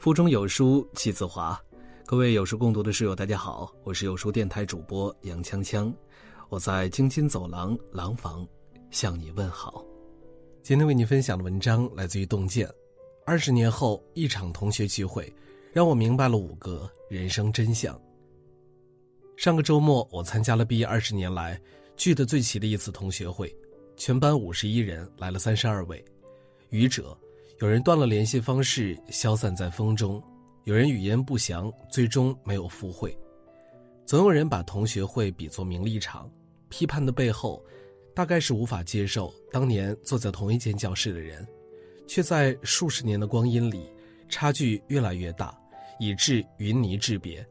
腹中有书气自华，各位有书共读的室友，大家好，我是有书电台主播杨锵锵，我在京津走廊廊坊向你问好。今天为你分享的文章来自于洞见。二十年后，一场同学聚会，让我明白了五个人生真相。上个周末，我参加了毕业二十年来聚得最齐的一次同学会，全班五十一人，来了三十二位，愚者。有人断了联系方式，消散在风中；有人语言不详，最终没有赴会。总有人把同学会比作名利场，批判的背后，大概是无法接受当年坐在同一间教室的人，却在数十年的光阴里，差距越来越大，以致云泥之别。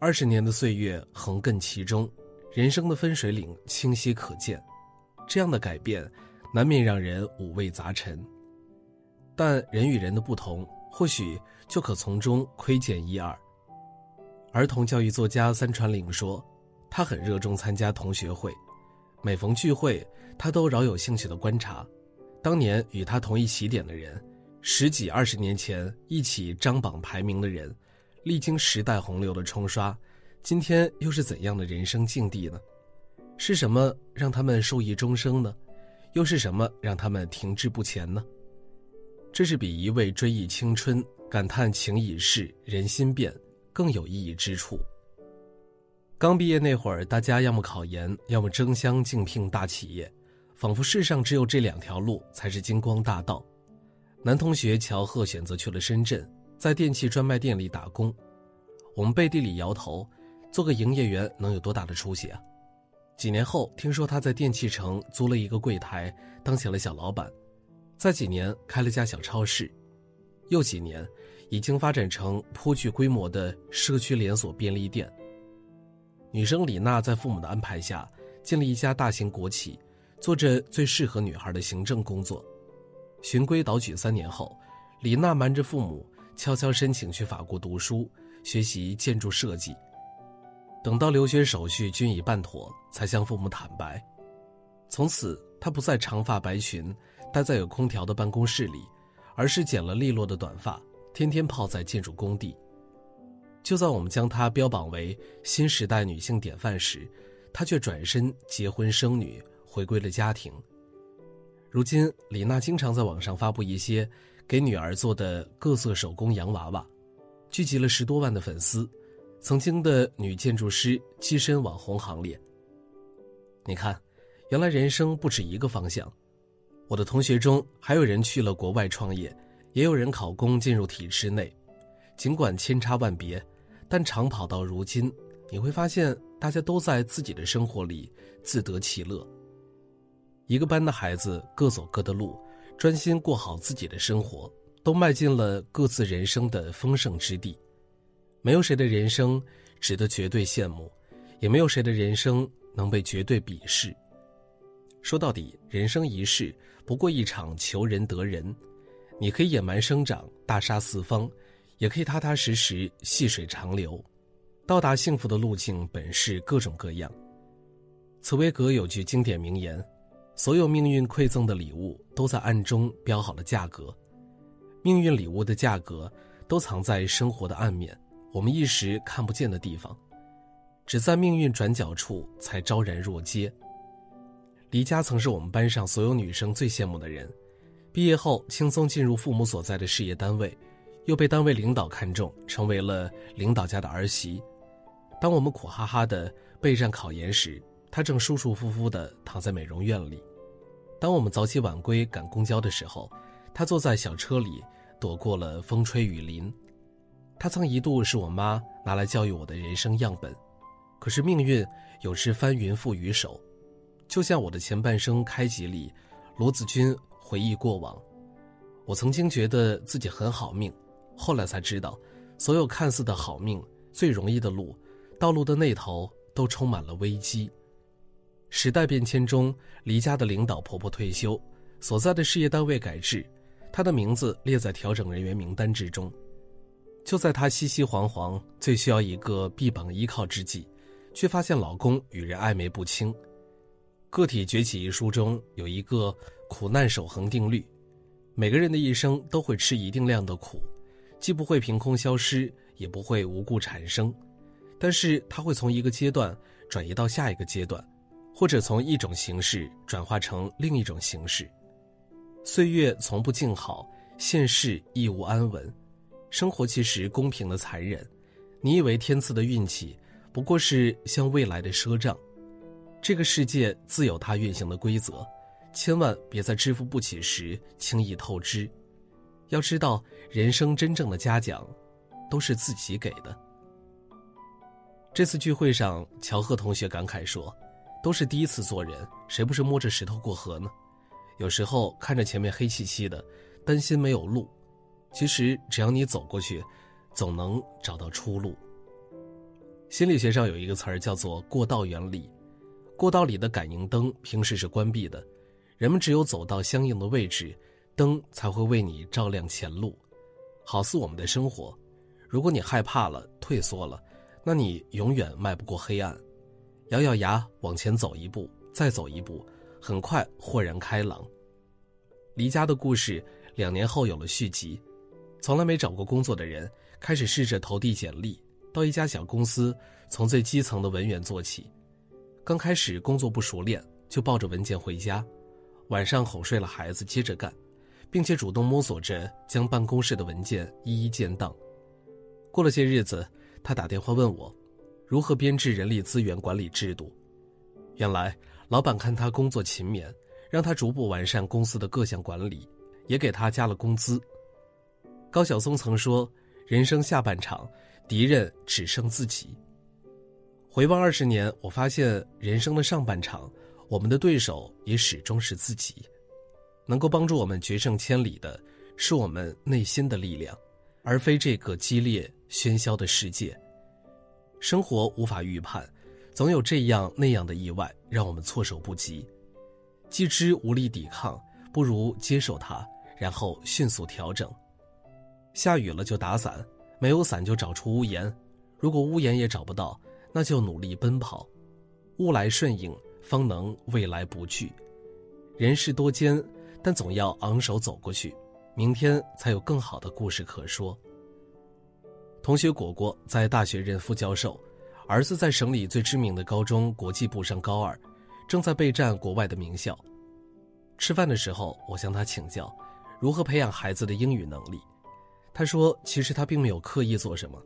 二十年的岁月横亘其中，人生的分水岭清晰可见。这样的改变，难免让人五味杂陈。但人与人的不同，或许就可从中窥见一二。儿童教育作家三传岭说，他很热衷参加同学会，每逢聚会，他都饶有兴趣的观察，当年与他同一起点的人，十几二十年前一起张榜排名的人，历经时代洪流的冲刷，今天又是怎样的人生境地呢？是什么让他们受益终生呢？又是什么让他们停滞不前呢？这是比一味追忆青春、感叹情已逝、人心变更有意义之处。刚毕业那会儿，大家要么考研，要么争相竞聘大企业，仿佛世上只有这两条路才是金光大道。男同学乔贺选择去了深圳，在电器专卖店里打工。我们背地里摇头，做个营业员能有多大的出息啊？几年后，听说他在电器城租了一个柜台，当起了小老板。在几年开了家小超市，又几年，已经发展成颇具规模的社区连锁便利店。女生李娜在父母的安排下进了一家大型国企，做着最适合女孩的行政工作。循规蹈矩三年后，李娜瞒着父母，悄悄申请去法国读书，学习建筑设计。等到留学手续均已办妥，才向父母坦白。从此，她不再长发白裙。待在有空调的办公室里，而是剪了利落的短发，天天泡在建筑工地。就在我们将她标榜为新时代女性典范时，她却转身结婚生女，回归了家庭。如今，李娜经常在网上发布一些给女儿做的各色手工洋娃娃，聚集了十多万的粉丝。曾经的女建筑师跻身网红行列。你看，原来人生不止一个方向。我的同学中还有人去了国外创业，也有人考公进入体制内。尽管千差万别，但长跑到如今，你会发现大家都在自己的生活里自得其乐。一个班的孩子各走各的路，专心过好自己的生活，都迈进了各自人生的丰盛之地。没有谁的人生值得绝对羡慕，也没有谁的人生能被绝对鄙视。说到底，人生一世不过一场求人得人，你可以野蛮生长，大杀四方，也可以踏踏实实，细水长流。到达幸福的路径本是各种各样。茨威格有句经典名言：“所有命运馈赠的礼物都在暗中标好了价格，命运礼物的价格都藏在生活的暗面，我们一时看不见的地方，只在命运转角处才昭然若揭。”李佳曾是我们班上所有女生最羡慕的人，毕业后轻松进入父母所在的事业单位，又被单位领导看中，成为了领导家的儿媳。当我们苦哈哈的备战考研时，她正舒舒服服的躺在美容院里；当我们早起晚归赶公交的时候，她坐在小车里躲过了风吹雨淋。她曾一度是我妈拿来教育我的人生样本，可是命运有时翻云覆雨手。就像我的前半生开集里，罗子君回忆过往，我曾经觉得自己很好命，后来才知道，所有看似的好命，最容易的路，道路的那头都充满了危机。时代变迁中，离家的领导婆婆退休，所在的事业单位改制，她的名字列在调整人员名单之中。就在她熙熙惶惶、最需要一个臂膀依靠之际，却发现老公与人暧昧不清。《个体崛起》一书中有一个苦难守恒定律，每个人的一生都会吃一定量的苦，既不会凭空消失，也不会无故产生，但是它会从一个阶段转移到下一个阶段，或者从一种形式转化成另一种形式。岁月从不静好，现世亦无安稳，生活其实公平的残忍。你以为天赐的运气，不过是向未来的赊账。这个世界自有它运行的规则，千万别在支付不起时轻易透支。要知道，人生真正的嘉奖，都是自己给的。这次聚会上，乔贺同学感慨说：“都是第一次做人，谁不是摸着石头过河呢？有时候看着前面黑漆漆的，担心没有路。其实只要你走过去，总能找到出路。”心理学上有一个词儿叫做“过道原理”，过道里的感应灯平时是关闭的，人们只有走到相应的位置。灯才会为你照亮前路，好似我们的生活。如果你害怕了、退缩了，那你永远迈不过黑暗。咬咬牙往前走一步，再走一步，很快豁然开朗。离家的故事两年后有了续集。从来没找过工作的人开始试着投递简历，到一家小公司，从最基层的文员做起。刚开始工作不熟练，就抱着文件回家，晚上哄睡了孩子，接着干。并且主动摸索着将办公室的文件一一建档。过了些日子，他打电话问我，如何编制人力资源管理制度。原来，老板看他工作勤勉，让他逐步完善公司的各项管理，也给他加了工资。高晓松曾说：“人生下半场，敌人只剩自己。”回望二十年，我发现人生的上半场，我们的对手也始终是自己。能够帮助我们决胜千里的，是我们内心的力量，而非这个激烈喧嚣的世界。生活无法预判，总有这样那样的意外让我们措手不及。既知无力抵抗，不如接受它，然后迅速调整。下雨了就打伞，没有伞就找出屋檐。如果屋檐也找不到，那就努力奔跑。物来顺应，方能未来不惧。人世多艰。但总要昂首走过去，明天才有更好的故事可说。同学果果在大学任副教授，儿子在省里最知名的高中国际部上高二，正在备战国外的名校。吃饭的时候，我向他请教如何培养孩子的英语能力。他说：“其实他并没有刻意做什么。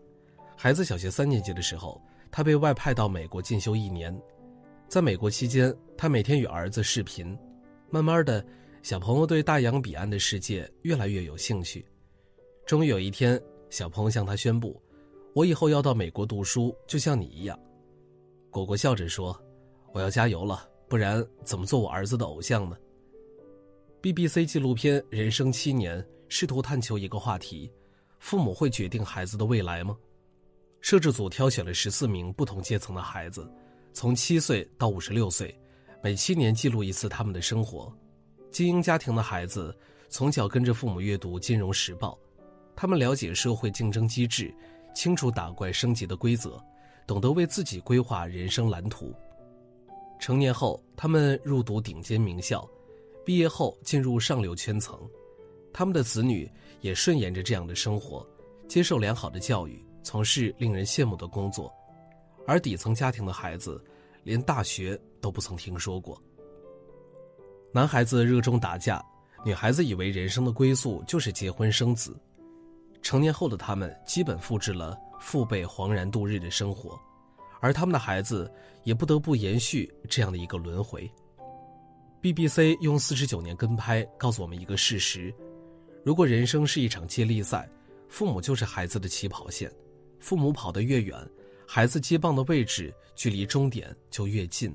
孩子小学三年级的时候，他被外派到美国进修一年，在美国期间，他每天与儿子视频，慢慢的。”小朋友对大洋彼岸的世界越来越有兴趣，终于有一天，小朋友向他宣布：“我以后要到美国读书，就像你一样。”果果笑着说：“我要加油了，不然怎么做我儿子的偶像呢？”BBC 纪录片《人生七年》试图探求一个话题：父母会决定孩子的未来吗？摄制组挑选了十四名不同阶层的孩子，从七岁到五十六岁，每七年记录一次他们的生活。精英家庭的孩子从小跟着父母阅读《金融时报》，他们了解社会竞争机制，清楚打怪升级的规则，懂得为自己规划人生蓝图。成年后，他们入读顶尖名校，毕业后进入上流圈层，他们的子女也顺延着这样的生活，接受良好的教育，从事令人羡慕的工作，而底层家庭的孩子，连大学都不曾听说过。男孩子热衷打架，女孩子以为人生的归宿就是结婚生子。成年后的他们基本复制了父辈惶然度日的生活，而他们的孩子也不得不延续这样的一个轮回。BBC 用四十九年跟拍告诉我们一个事实：如果人生是一场接力赛，父母就是孩子的起跑线，父母跑得越远，孩子接棒的位置距离终点就越近。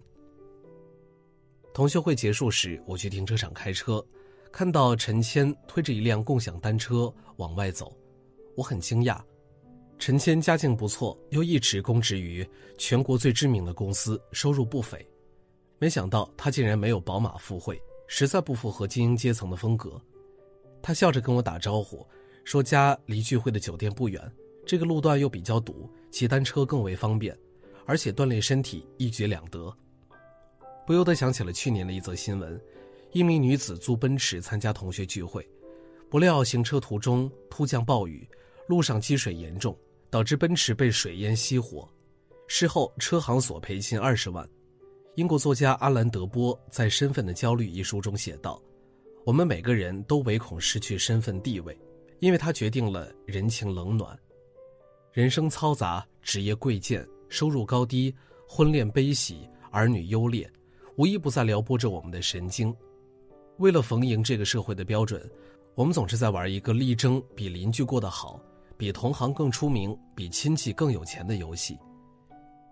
同学会结束时，我去停车场开车，看到陈谦推着一辆共享单车往外走，我很惊讶。陈谦家境不错，又一直供职于全国最知名的公司，收入不菲。没想到他竟然没有宝马赴会，实在不符合精英阶层的风格。他笑着跟我打招呼，说家离聚会的酒店不远，这个路段又比较堵，骑单车更为方便，而且锻炼身体一举两得。不由得想起了去年的一则新闻：一名女子租奔驰参加同学聚会，不料行车途中突降暴雨，路上积水严重，导致奔驰被水淹熄火，事后车行索赔近二十万。英国作家阿兰·德波在《身份的焦虑》一书中写道：“我们每个人都唯恐失去身份地位，因为它决定了人情冷暖。人生嘈杂，职业贵贱，收入高低，婚恋悲喜，儿女优劣，无一不在撩拨着我们的神经。为了逢迎这个社会的标准，我们总是在玩一个力争比邻居过得好。”比同行更出名，比亲戚更有钱的游戏，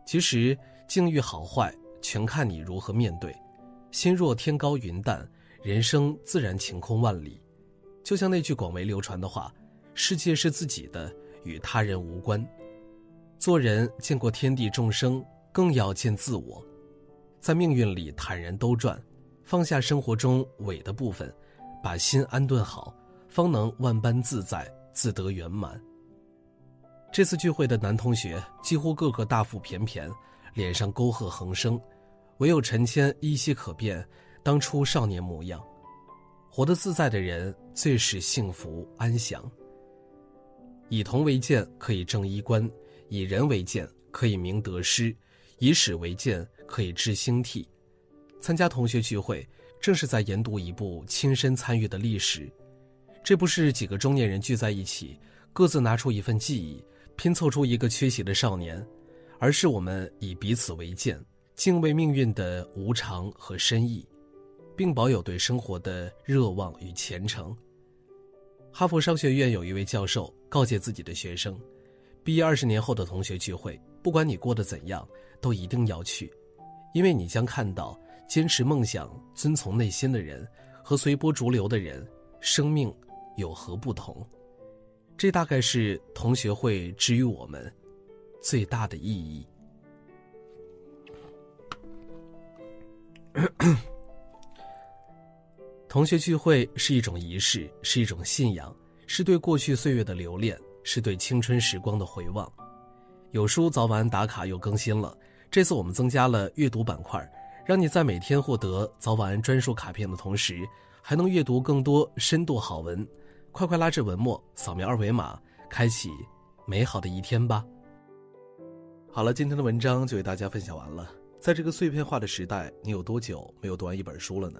其实境遇好坏全看你如何面对。心若天高云淡，人生自然晴空万里。就像那句广为流传的话：“世界是自己的，与他人无关。”做人见过天地众生，更要见自我。在命运里坦然兜转，放下生活中伪的部分，把心安顿好，方能万般自在，自得圆满。这次聚会的男同学几乎个个大腹便便，脸上沟壑横生，唯有陈谦依稀可辨当初少年模样。活得自在的人最是幸福安详。以铜为鉴，可以正衣冠；以人为鉴，可以明得失；以史为鉴，可以知兴替。参加同学聚会，正是在研读一部亲身参与的历史。这不是几个中年人聚在一起，各自拿出一份记忆。拼凑出一个缺席的少年，而是我们以彼此为鉴，敬畏命运的无常和深意，并保有对生活的热望与虔诚。哈佛商学院有一位教授告诫自己的学生：毕业二十年后的同学聚会，不管你过得怎样，都一定要去，因为你将看到坚持梦想、遵从内心的人和随波逐流的人，生命有何不同。这大概是同学会之于我们最大的意义。同学聚会是一种仪式，是一种信仰，是对过去岁月的留恋，是对青春时光的回望。有书早晚打卡又更新了，这次我们增加了阅读板块，让你在每天获得早晚安专属卡片的同时，还能阅读更多深度好文。快快拉至文末，扫描二维码，开启美好的一天吧。好了，今天的文章就为大家分享完了。在这个碎片化的时代，你有多久没有读完一本书了呢？